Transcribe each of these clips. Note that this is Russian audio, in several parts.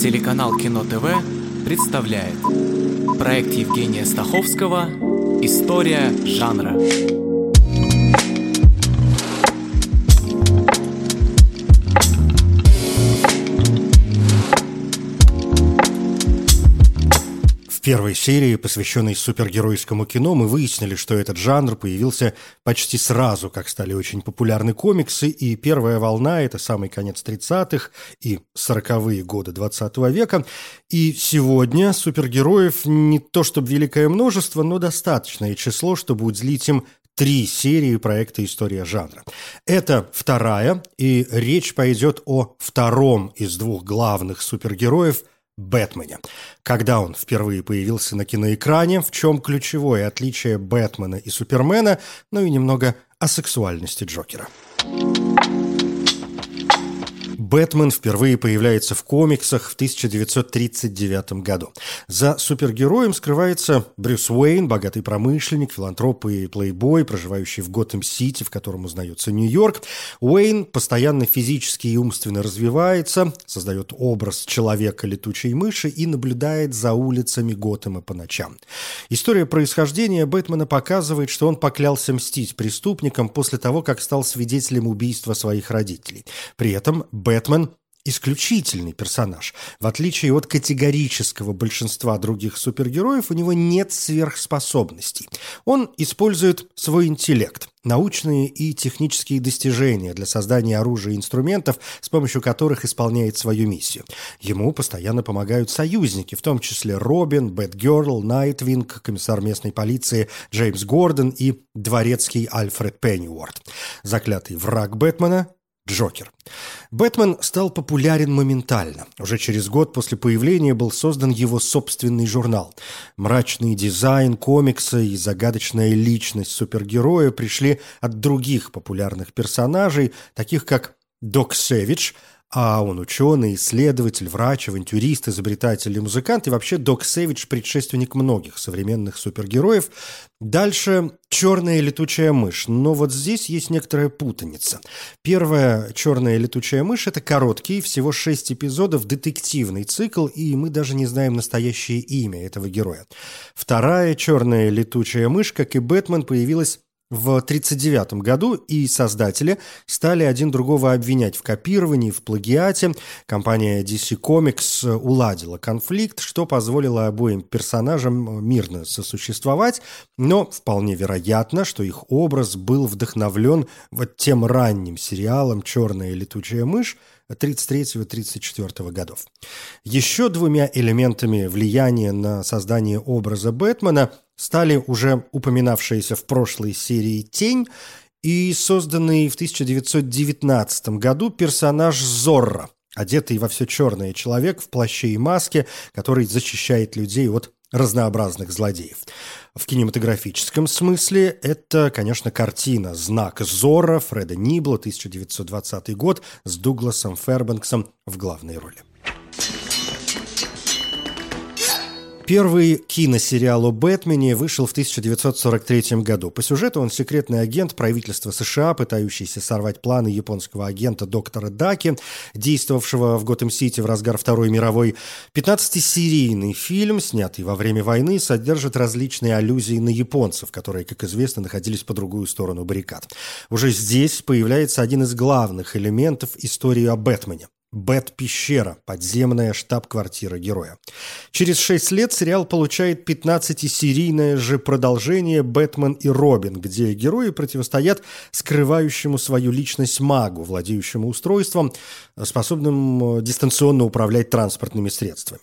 Телеканал Кино ТВ представляет проект Евгения Стаховского «История жанра». Первой серии, посвященной супергеройскому кино, мы выяснили, что этот жанр появился почти сразу, как стали очень популярны комиксы, и первая волна – это самый конец 30-х и 40-е годы 20 века. И сегодня супергероев не то чтобы великое множество, но достаточное число, чтобы уделить им три серии проекта «История жанра». Это вторая, и речь пойдет о втором из двух главных супергероев – Бэтмене. Когда он впервые появился на киноэкране, в чем ключевое отличие Бэтмена и Супермена, ну и немного о сексуальности Джокера. Бэтмен впервые появляется в комиксах в 1939 году. За супергероем скрывается Брюс Уэйн, богатый промышленник, филантроп и плейбой, проживающий в Готэм-Сити, в котором узнается Нью-Йорк. Уэйн постоянно физически и умственно развивается, создает образ человека-летучей мыши и наблюдает за улицами Готэма по ночам. История происхождения Бэтмена показывает, что он поклялся мстить преступникам после того, как стал свидетелем убийства своих родителей. При этом Бэтмен Бэтмен – исключительный персонаж. В отличие от категорического большинства других супергероев, у него нет сверхспособностей. Он использует свой интеллект, научные и технические достижения для создания оружия и инструментов, с помощью которых исполняет свою миссию. Ему постоянно помогают союзники, в том числе Робин, Бэтгерл, Найтвинг, комиссар местной полиции Джеймс Гордон и дворецкий Альфред Пенниуорт. Заклятый враг Бэтмена Джокер. Бэтмен стал популярен моментально. Уже через год после появления был создан его собственный журнал. Мрачный дизайн, комиксы и загадочная личность супергероя пришли от других популярных персонажей, таких как Док Сэвидж – а он ученый, исследователь, врач, авантюрист, изобретатель и музыкант, и вообще Док Сэвидж – предшественник многих современных супергероев. Дальше «Черная летучая мышь». Но вот здесь есть некоторая путаница. Первая «Черная летучая мышь» – это короткий, всего шесть эпизодов, детективный цикл, и мы даже не знаем настоящее имя этого героя. Вторая «Черная летучая мышь», как и Бэтмен, появилась в 1939 году и создатели стали один другого обвинять в копировании, в плагиате. Компания DC Comics уладила конфликт, что позволило обоим персонажам мирно сосуществовать, но вполне вероятно, что их образ был вдохновлен вот тем ранним сериалом «Черная летучая мышь», 33-34 годов. Еще двумя элементами влияния на создание образа Бэтмена стали уже упоминавшиеся в прошлой серии «Тень» и созданный в 1919 году персонаж Зорро, одетый во все черное человек в плаще и маске, который защищает людей от разнообразных злодеев. В кинематографическом смысле это, конечно, картина «Знак Зора» Фреда Нибла, 1920 год, с Дугласом Фербенксом в главной роли. Первый киносериал о Бэтмене вышел в 1943 году. По сюжету он секретный агент правительства США, пытающийся сорвать планы японского агента доктора Даки, действовавшего в Готэм-Сити в разгар Второй мировой. 15-серийный фильм, снятый во время войны, содержит различные аллюзии на японцев, которые, как известно, находились по другую сторону баррикад. Уже здесь появляется один из главных элементов истории о Бэтмене. Бэт-пещера, подземная штаб-квартира героя. Через шесть лет сериал получает 15-серийное же продолжение «Бэтмен и Робин», где герои противостоят скрывающему свою личность магу, владеющему устройством, способным э, дистанционно управлять транспортными средствами.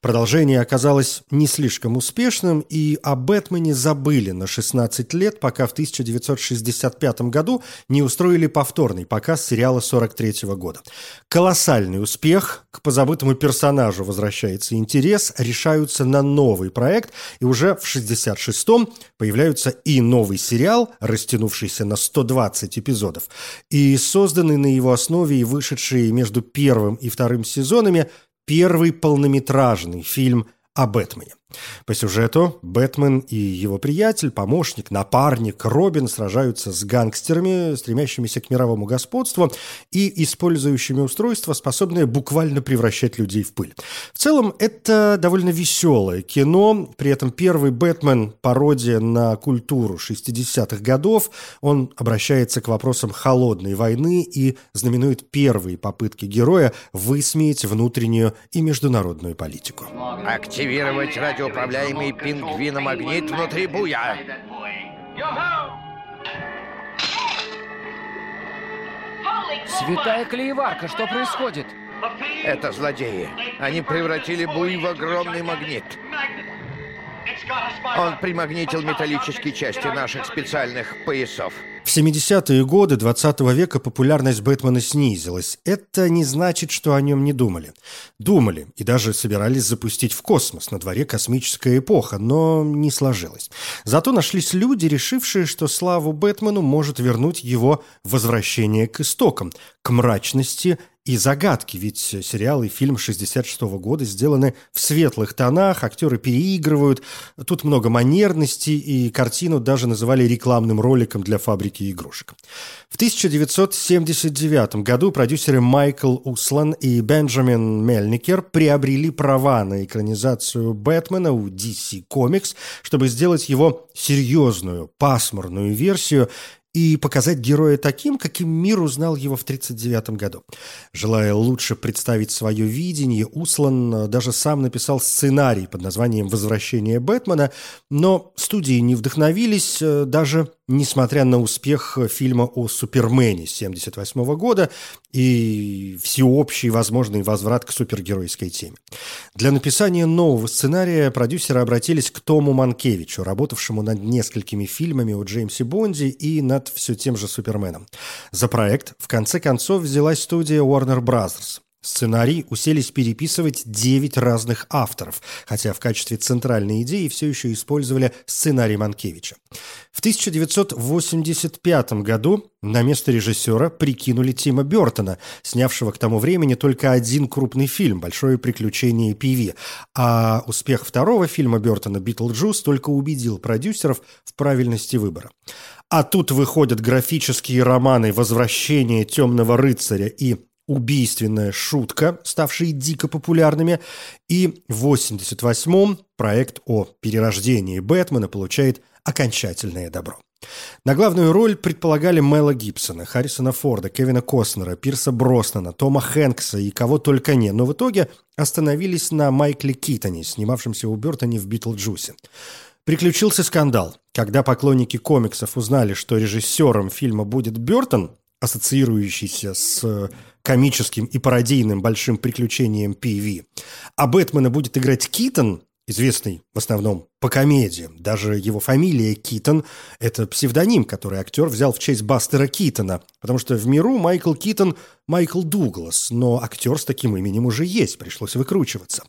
Продолжение оказалось не слишком успешным, и о Бэтмене забыли на 16 лет, пока в 1965 году не устроили повторный показ сериала 43 года. Колоссальный колоссальный успех, к позабытому персонажу возвращается интерес, решаются на новый проект, и уже в 66-м появляются и новый сериал, растянувшийся на 120 эпизодов, и созданный на его основе и вышедший между первым и вторым сезонами первый полнометражный фильм о Бэтмене. По сюжету Бэтмен и его приятель, помощник, напарник Робин сражаются с гангстерами, стремящимися к мировому господству и использующими устройства, способные буквально превращать людей в пыль. В целом, это довольно веселое кино, при этом первый Бэтмен – пародия на культуру 60-х годов, он обращается к вопросам холодной войны и знаменует первые попытки героя высмеять внутреннюю и международную политику. Активировать радиоуправляемый пингвиномагнит внутри буя. Святая клееварка, что происходит? Это злодеи. Они превратили буй в огромный магнит. Он примагнитил металлические части наших специальных поясов. В 70-е годы 20 -го века популярность Бэтмена снизилась. Это не значит, что о нем не думали. Думали и даже собирались запустить в космос. На дворе космическая эпоха, но не сложилось. Зато нашлись люди, решившие, что славу Бэтмену может вернуть его возвращение к истокам, к мрачности и загадки, ведь сериал и фильм 66 -го года сделаны в светлых тонах, актеры переигрывают, тут много манерности, и картину даже называли рекламным роликом для фабрики игрушек. В 1979 году продюсеры Майкл Услан и Бенджамин Мельникер приобрели права на экранизацию Бэтмена у DC Comics, чтобы сделать его серьезную, пасмурную версию, и показать героя таким, каким мир узнал его в 1939 году. Желая лучше представить свое видение, Услан э, даже сам написал сценарий под названием «Возвращение Бэтмена», но студии не вдохновились э, даже несмотря на успех фильма о Супермене 1978 года и всеобщий возможный возврат к супергеройской теме. Для написания нового сценария продюсеры обратились к Тому Манкевичу, работавшему над несколькими фильмами о Джеймсе Бонде и над все тем же Суперменом. За проект в конце концов взялась студия Warner Bros. Сценарий уселись переписывать 9 разных авторов, хотя в качестве центральной идеи все еще использовали сценарий Манкевича. В 1985 году на место режиссера прикинули Тима Бертона, снявшего к тому времени только один крупный фильм «Большое приключение Пиви», а успех второго фильма Бертона «Битлджус» только убедил продюсеров в правильности выбора. А тут выходят графические романы «Возвращение темного рыцаря» и убийственная шутка, ставшие дико популярными, и в 88-м проект о перерождении Бэтмена получает окончательное добро. На главную роль предполагали Мэла Гибсона, Харрисона Форда, Кевина Костнера, Пирса Броснана, Тома Хэнкса и кого только не, но в итоге остановились на Майкле Китоне, снимавшемся у Бертона в «Битлджусе». Приключился скандал. Когда поклонники комиксов узнали, что режиссером фильма будет Бертон, ассоциирующийся с комическим и пародийным большим приключением Пи-Ви. А Бэтмена будет играть Китон, известный в основном по комедиям. Даже его фамилия Китон – это псевдоним, который актер взял в честь Бастера Китона, потому что в миру Майкл Китон – Майкл Дуглас, но актер с таким именем уже есть, пришлось выкручиваться.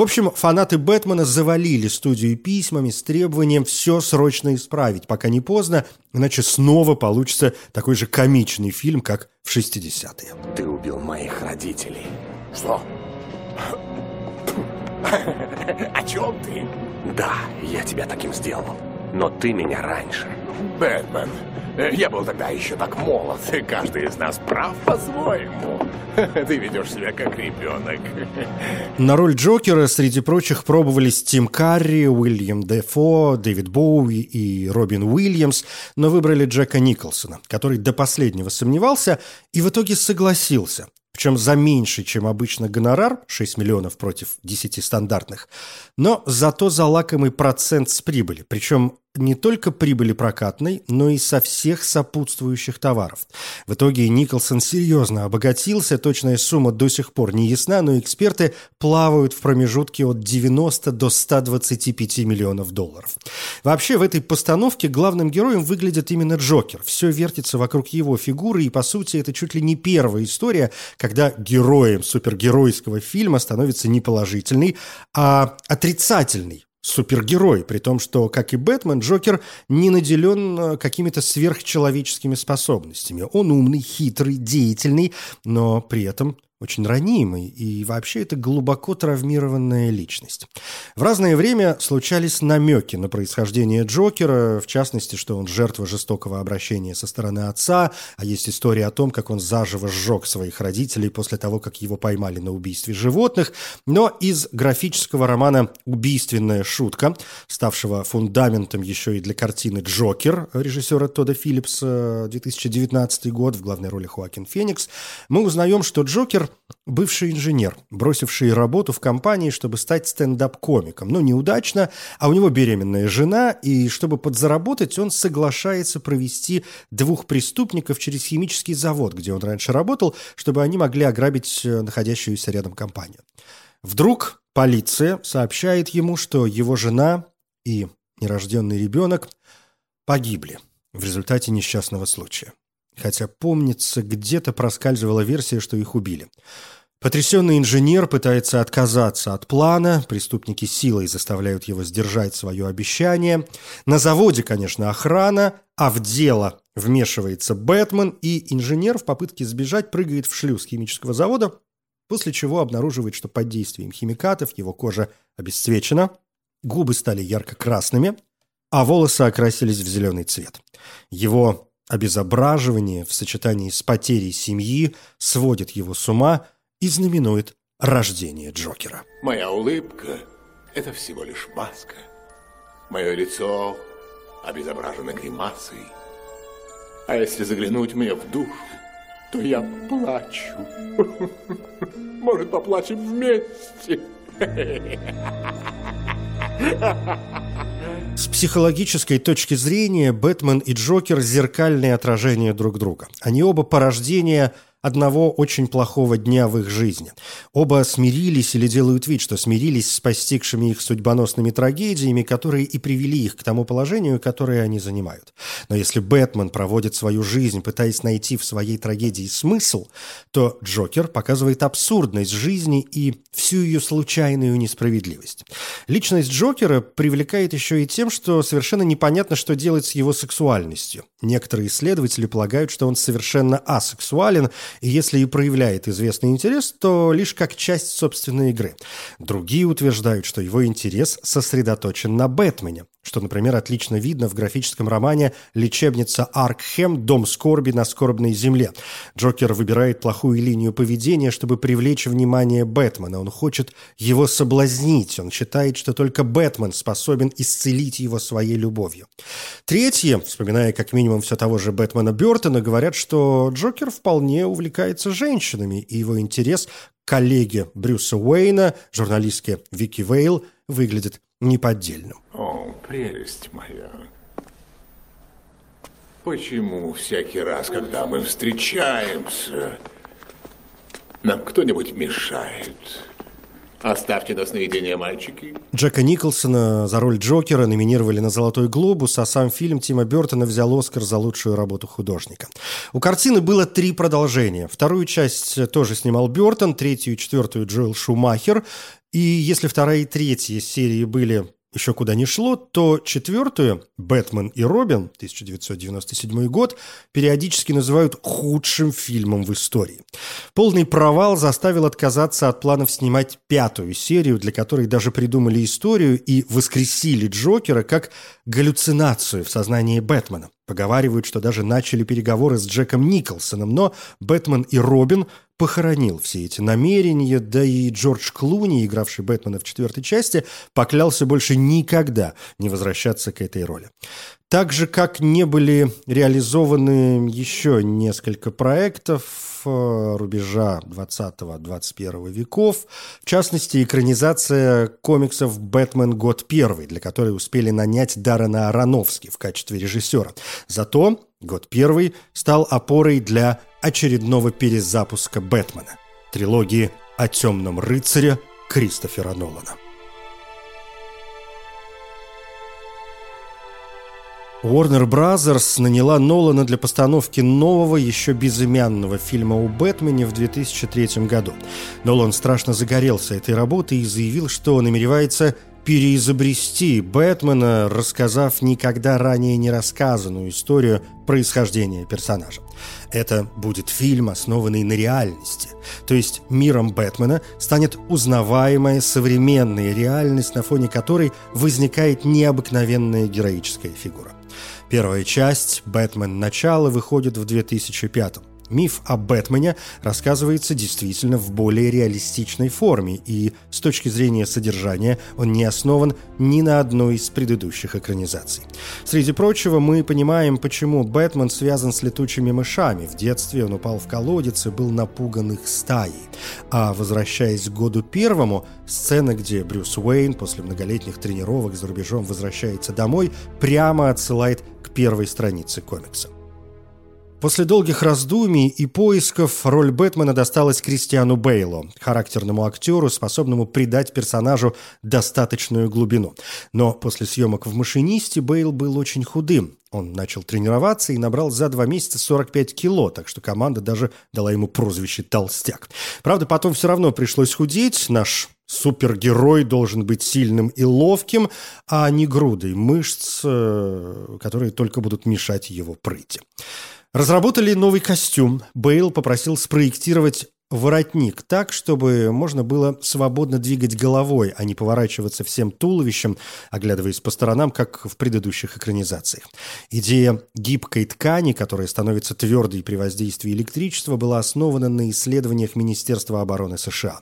В общем, фанаты Бэтмена завалили студию письмами с требованием все срочно исправить, пока не поздно, иначе снова получится такой же комичный фильм, как в 60-е. Ты убил моих родителей. Что? О чем ты? Да, я тебя таким сделал. Но ты меня раньше. Бэтмен, я был тогда еще так молод. Каждый из нас прав по-своему. Ты ведешь себя как ребенок. На роль Джокера среди прочих пробовались Тим Карри, Уильям Дефо, Дэвид Боуи и Робин Уильямс, но выбрали Джека Николсона, который до последнего сомневался и в итоге согласился. Причем за меньший, чем обычно гонорар, 6 миллионов против 10 стандартных, но зато за лакомый процент с прибыли. Причем не только прибыли прокатной, но и со всех сопутствующих товаров. В итоге Николсон серьезно обогатился, точная сумма до сих пор не ясна, но эксперты плавают в промежутке от 90 до 125 миллионов долларов. Вообще в этой постановке главным героем выглядит именно Джокер. Все вертится вокруг его фигуры, и по сути это чуть ли не первая история, когда героем супергеройского фильма становится не положительный, а отрицательный супергерой, при том, что, как и Бэтмен, Джокер не наделен э, какими-то сверхчеловеческими способностями. Он умный, хитрый, деятельный, но при этом очень ранимый, и вообще это глубоко травмированная личность. В разное время случались намеки на происхождение Джокера, в частности, что он жертва жестокого обращения со стороны отца, а есть история о том, как он заживо сжег своих родителей после того, как его поймали на убийстве животных, но из графического романа «Убийственная шутка», ставшего фундаментом еще и для картины «Джокер» режиссера Тода Филлипса 2019 год, в главной роли Хоакин Феникс, мы узнаем, что Джокер бывший инженер, бросивший работу в компании, чтобы стать стендап-комиком. Но неудачно, а у него беременная жена, и чтобы подзаработать, он соглашается провести двух преступников через химический завод, где он раньше работал, чтобы они могли ограбить э, находящуюся рядом компанию. Вдруг полиция сообщает ему, что его жена и нерожденный ребенок погибли в результате несчастного случая хотя, помнится, где-то проскальзывала версия, что их убили. Потрясенный инженер пытается отказаться от плана, преступники силой заставляют его сдержать свое обещание. На заводе, конечно, охрана, а в дело вмешивается Бэтмен, и инженер в попытке сбежать прыгает в шлюз химического завода, после чего обнаруживает, что под действием химикатов его кожа обесцвечена, губы стали ярко-красными, а волосы окрасились в зеленый цвет. Его Обезображивание в сочетании с потерей семьи сводит его с ума и знаменует рождение Джокера. Моя улыбка – это всего лишь маска. Мое лицо обезображено гримасой. А если заглянуть мне в душу, то я плачу. Может, поплачем вместе? С психологической точки зрения Бэтмен и Джокер – зеркальные отражения друг друга. Они оба порождения – одного очень плохого дня в их жизни. Оба смирились или делают вид, что смирились с постигшими их судьбоносными трагедиями, которые и привели их к тому положению, которое они занимают. Но если Бэтмен проводит свою жизнь, пытаясь найти в своей трагедии смысл, то Джокер показывает абсурдность жизни и всю ее случайную несправедливость. Личность Джокера привлекает еще и тем, что совершенно непонятно, что делать с его сексуальностью. Некоторые исследователи полагают, что он совершенно асексуален, и если и проявляет известный интерес, то лишь как часть собственной игры. Другие утверждают, что его интерес сосредоточен на Бэтмене, что, например, отлично видно в графическом романе «Лечебница Аркхем. Дом скорби на скорбной земле». Джокер выбирает плохую линию поведения, чтобы привлечь внимание Бэтмена. Он хочет его соблазнить. Он считает, что только Бэтмен способен исцелить его своей любовью. Третье, вспоминая как минимум все того же Бэтмена Бертона, говорят, что Джокер вполне увлекается женщинами, и его интерес к коллеге Брюса Уэйна, журналистке Вики Вейл, выглядит неподдельным. О, прелесть моя. Почему всякий раз, когда мы встречаемся, нам кто-нибудь мешает? Оставьте нас наедине, мальчики. Джека Николсона за роль Джокера номинировали на «Золотой глобус», а сам фильм Тима Бертона взял «Оскар» за лучшую работу художника. У картины было три продолжения. Вторую часть тоже снимал Бертон, третью и четвертую Джоэл Шумахер. И если вторая и третья серии были еще куда ни шло, то четвертую «Бэтмен и Робин» 1997 год периодически называют худшим фильмом в истории. Полный провал заставил отказаться от планов снимать пятую серию, для которой даже придумали историю и воскресили Джокера как галлюцинацию в сознании Бэтмена. Поговаривают, что даже начали переговоры с Джеком Николсоном, но Бэтмен и Робин похоронил все эти намерения, да и Джордж Клуни, игравший Бэтмена в четвертой части, поклялся больше никогда не возвращаться к этой роли. Так же, как не были реализованы еще несколько проектов э, рубежа 20-21 веков, в частности, экранизация комиксов «Бэтмен. Год первый», для которой успели нанять Даррена Аронофски в качестве режиссера. Зато «Год первый» стал опорой для очередного перезапуска «Бэтмена» – трилогии о темном рыцаре Кристофера Нолана. Warner Bros. наняла Нолана для постановки нового, еще безымянного фильма о Бэтмене в 2003 году. Нолан страшно загорелся этой работой и заявил, что намеревается переизобрести Бэтмена, рассказав никогда ранее не рассказанную историю происхождения персонажа. Это будет фильм, основанный на реальности. То есть миром Бэтмена станет узнаваемая современная реальность, на фоне которой возникает необыкновенная героическая фигура. Первая часть «Бэтмен. Начало» выходит в 2005 -м. Миф о Бэтмене рассказывается действительно в более реалистичной форме, и с точки зрения содержания он не основан ни на одной из предыдущих экранизаций. Среди прочего, мы понимаем, почему Бэтмен связан с летучими мышами. В детстве он упал в колодец и был напуган их стаей. А возвращаясь к году первому, сцена, где Брюс Уэйн после многолетних тренировок за рубежом возвращается домой, прямо отсылает к первой странице комикса. После долгих раздумий и поисков роль Бэтмена досталась Кристиану Бейлу, характерному актеру, способному придать персонажу достаточную глубину. Но после съемок в «Машинисте» Бейл был очень худым. Он начал тренироваться и набрал за два месяца 45 кило, так что команда даже дала ему прозвище «Толстяк». Правда, потом все равно пришлось худеть. Наш супергерой должен быть сильным и ловким, а не грудой мышц, э, которые только будут мешать его прыти. Разработали новый костюм. Бейл попросил спроектировать воротник так, чтобы можно было свободно двигать головой, а не поворачиваться всем туловищем, оглядываясь по сторонам, как в предыдущих экранизациях. Идея гибкой ткани, которая становится твердой при воздействии электричества, была основана на исследованиях Министерства обороны США.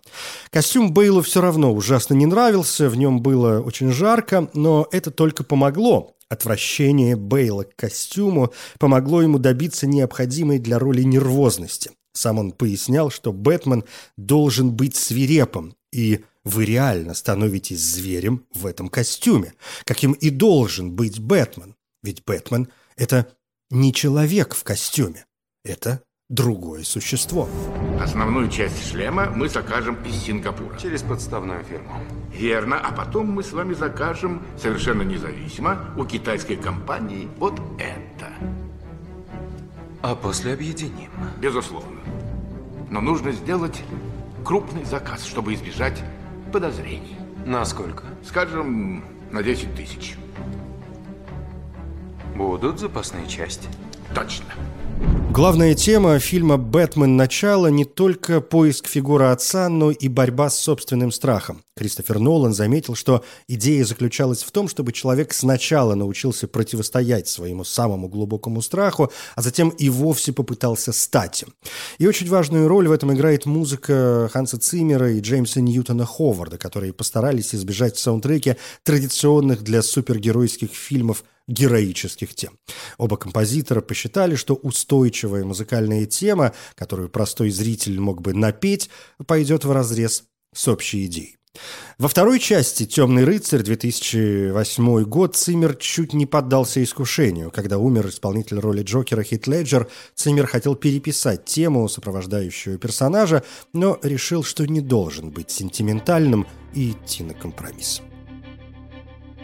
Костюм Бейлу все равно ужасно не нравился, в нем было очень жарко, но это только помогло, Отвращение Бейла к костюму помогло ему добиться необходимой для роли нервозности. Сам он пояснял, что Бэтмен должен быть свирепым, и вы реально становитесь зверем в этом костюме, каким и должен быть Бэтмен. Ведь Бэтмен – это не человек в костюме, это другое существо. Основную часть шлема мы закажем из Сингапура. Через подставную фирму. Верно, а потом мы с вами закажем совершенно независимо у китайской компании вот это. А после объединим. Безусловно. Но нужно сделать крупный заказ, чтобы избежать подозрений. Насколько? Скажем, на 10 тысяч. Будут запасные части? Точно. Главная тема фильма «Бэтмен. Начало» не только поиск фигуры отца, но и борьба с собственным страхом. Кристофер Нолан заметил, что идея заключалась в том, чтобы человек сначала научился противостоять своему самому глубокому страху, а затем и вовсе попытался стать им. И очень важную роль в этом играет музыка Ханса Циммера и Джеймса Ньютона Ховарда, которые постарались избежать в саундтреке традиционных для супергеройских фильмов героических тем. Оба композитора посчитали, что устойчивая музыкальная тема, которую простой зритель мог бы напеть, пойдет разрез с общей идеей. Во второй части «Темный рыцарь» 2008 год Циммер чуть не поддался искушению. Когда умер исполнитель роли Джокера Хит Леджер, Циммер хотел переписать тему сопровождающего персонажа, но решил, что не должен быть сентиментальным и идти на компромисс.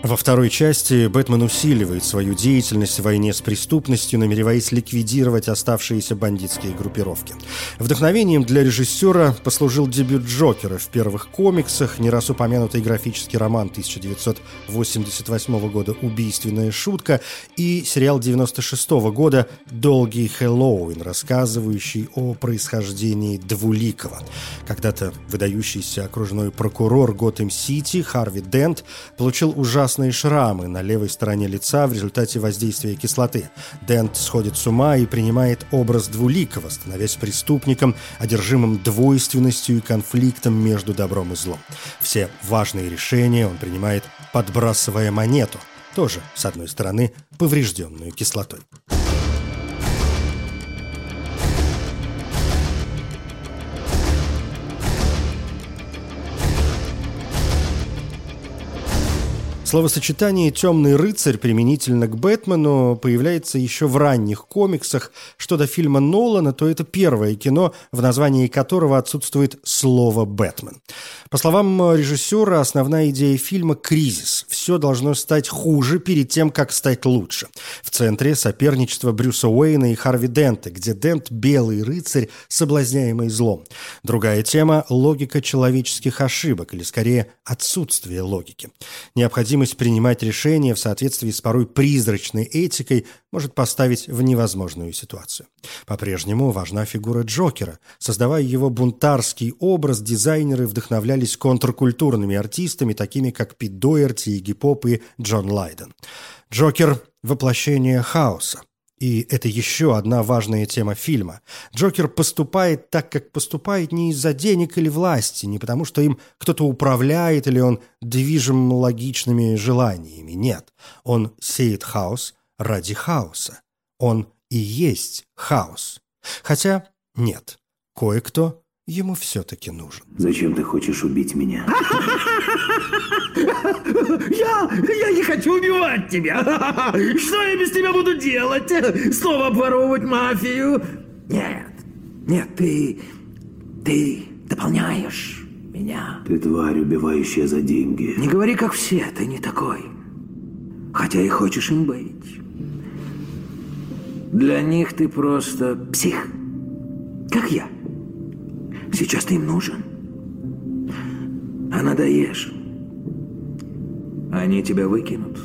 Во второй части Бэтмен усиливает свою деятельность в войне с преступностью, намереваясь ликвидировать оставшиеся бандитские группировки. Вдохновением для режиссера послужил дебют Джокера в первых комиксах, не раз упомянутый графический роман 1988 года «Убийственная шутка» и сериал 96 года «Долгий Хэллоуин», рассказывающий о происхождении Двуликова. Когда-то выдающийся окружной прокурор Готэм-Сити Харви Дент получил ужасный ужасные шрамы на левой стороне лица в результате воздействия кислоты. Дент сходит с ума и принимает образ двуликого, становясь преступником, одержимым двойственностью и конфликтом между добром и злом. Все важные решения он принимает, подбрасывая монету, тоже, с одной стороны, поврежденную кислотой. Словосочетание «темный рыцарь» применительно к Бэтмену появляется еще в ранних комиксах. Что до фильма Нолана, то это первое кино, в названии которого отсутствует слово «Бэтмен». По словам режиссера, основная идея фильма – кризис. Все должно стать хуже перед тем, как стать лучше. В центре соперничество Брюса Уэйна и Харви Дента, где Дент – белый рыцарь, соблазняемый злом. Другая тема – логика человеческих ошибок, или скорее отсутствие логики. Необходимо необходимость принимать решения в соответствии с порой призрачной этикой может поставить в невозможную ситуацию. По-прежнему важна фигура Джокера. Создавая его бунтарский образ, дизайнеры вдохновлялись контркультурными артистами, такими как Пит Дойерти, Игги Поп и Джон Лайден. Джокер – воплощение хаоса. И это еще одна важная тема фильма. Джокер поступает так, как поступает не из-за денег или власти, не потому что им кто-то управляет или он движим логичными желаниями. Нет, он сеет хаос ради хаоса. Он и есть хаос. Хотя нет, кое-кто ему все-таки нужен. Зачем ты хочешь убить меня? Я, я не хочу убивать тебя. Что я без тебя буду делать? Снова обворовывать мафию? Нет, нет, ты, ты дополняешь меня. Ты тварь, убивающая за деньги. Не говори, как все, ты не такой. Хотя и хочешь им быть. Для них ты просто псих, как я. Сейчас ты им нужен. А надоешь. Они тебя выкинут,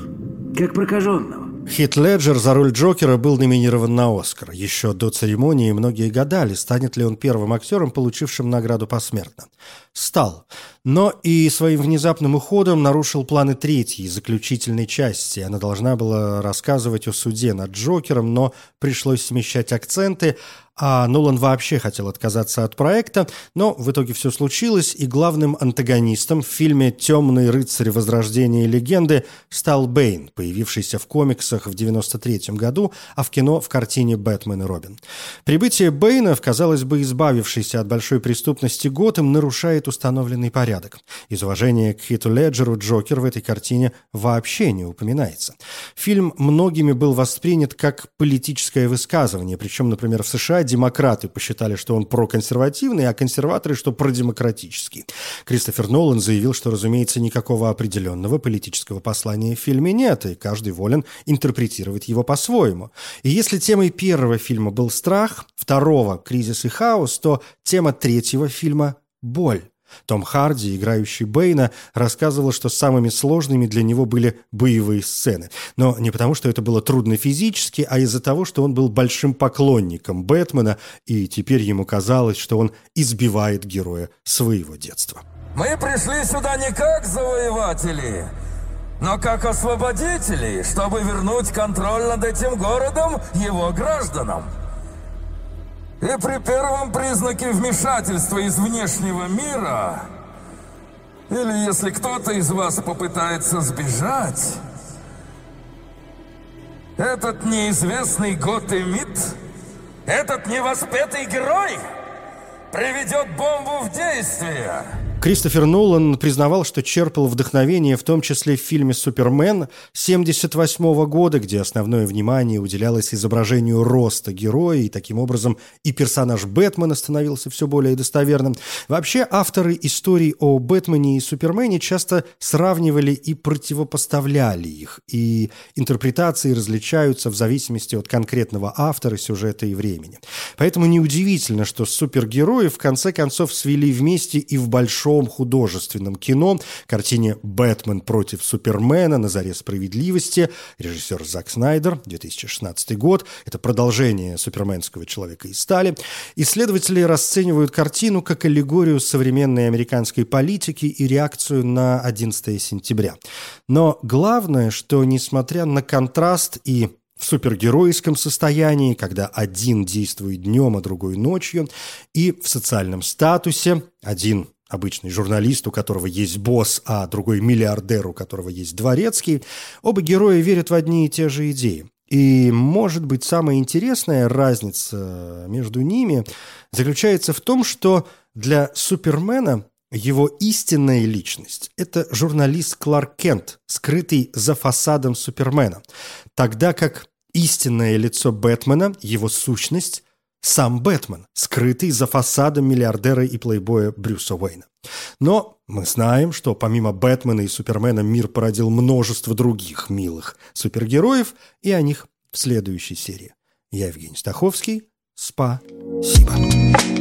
как прокаженного. Хит Леджер за роль Джокера был номинирован на Оскар. Еще до церемонии многие гадали, станет ли он первым актером, получившим награду посмертно. Стал. Но и своим внезапным уходом нарушил планы третьей, заключительной части. Она должна была рассказывать о суде над Джокером, но пришлось смещать акценты, а Нолан вообще хотел отказаться от проекта, но в итоге все случилось, и главным антагонистом в фильме «Темный рыцарь. Возрождение легенды» стал Бэйн, появившийся в комиксах в 93 году, а в кино в картине «Бэтмен и Робин». Прибытие Бэйна в, казалось бы, избавившийся от большой преступности Готэм нарушает установленный порядок. Из уважения к Хиту Леджеру Джокер в этой картине вообще не упоминается. Фильм многими был воспринят как политическое высказывание, причем, например, в США демократы посчитали, что он проконсервативный, а консерваторы, что продемократический. Кристофер Нолан заявил, что, разумеется, никакого определенного политического послания в фильме нет, и каждый волен интерпретировать его по-своему. И если темой первого фильма был страх, второго – кризис и хаос, то тема третьего фильма – боль. Том Харди, играющий Бэйна, рассказывал, что самыми сложными для него были боевые сцены. Но не потому, что это было трудно физически, а из-за того, что он был большим поклонником Бэтмена, и теперь ему казалось, что он избивает героя своего детства. Мы пришли сюда не как завоеватели, но как освободители, чтобы вернуть контроль над этим городом его гражданам. И при первом признаке вмешательства из внешнего мира, или если кто-то из вас попытается сбежать, этот неизвестный Готэмит, этот невоспетый герой приведет бомбу в действие. Кристофер Нолан признавал, что черпал вдохновение в том числе в фильме «Супермен» 1978 года, где основное внимание уделялось изображению роста героя, и таким образом и персонаж Бэтмена становился все более достоверным. Вообще, авторы историй о Бэтмене и Супермене часто сравнивали и противопоставляли их, и интерпретации различаются в зависимости от конкретного автора, сюжета и времени. Поэтому неудивительно, что супергерои в конце концов свели вместе и в большом большом художественном кино, картине «Бэтмен против Супермена. На заре справедливости», режиссер Зак Снайдер, 2016 год. Это продолжение суперменского «Человека из стали». Исследователи расценивают картину как аллегорию современной американской политики и реакцию на 11 сентября. Но главное, что несмотря на контраст и в супергеройском состоянии, когда один действует днем, а другой ночью, и в социальном статусе, один обычный журналист, у которого есть босс, а другой миллиардер, у которого есть дворецкий, оба героя верят в одни и те же идеи. И, может быть, самая интересная разница между ними заключается в том, что для Супермена его истинная личность – это журналист Кларк Кент, скрытый за фасадом Супермена, тогда как истинное лицо Бэтмена, его сущность сам Бэтмен, скрытый за фасадом миллиардера и плейбоя Брюса Уэйна. Но мы знаем, что помимо Бэтмена и Супермена мир породил множество других милых супергероев, и о них в следующей серии. Я Евгений Стаховский. Спасибо.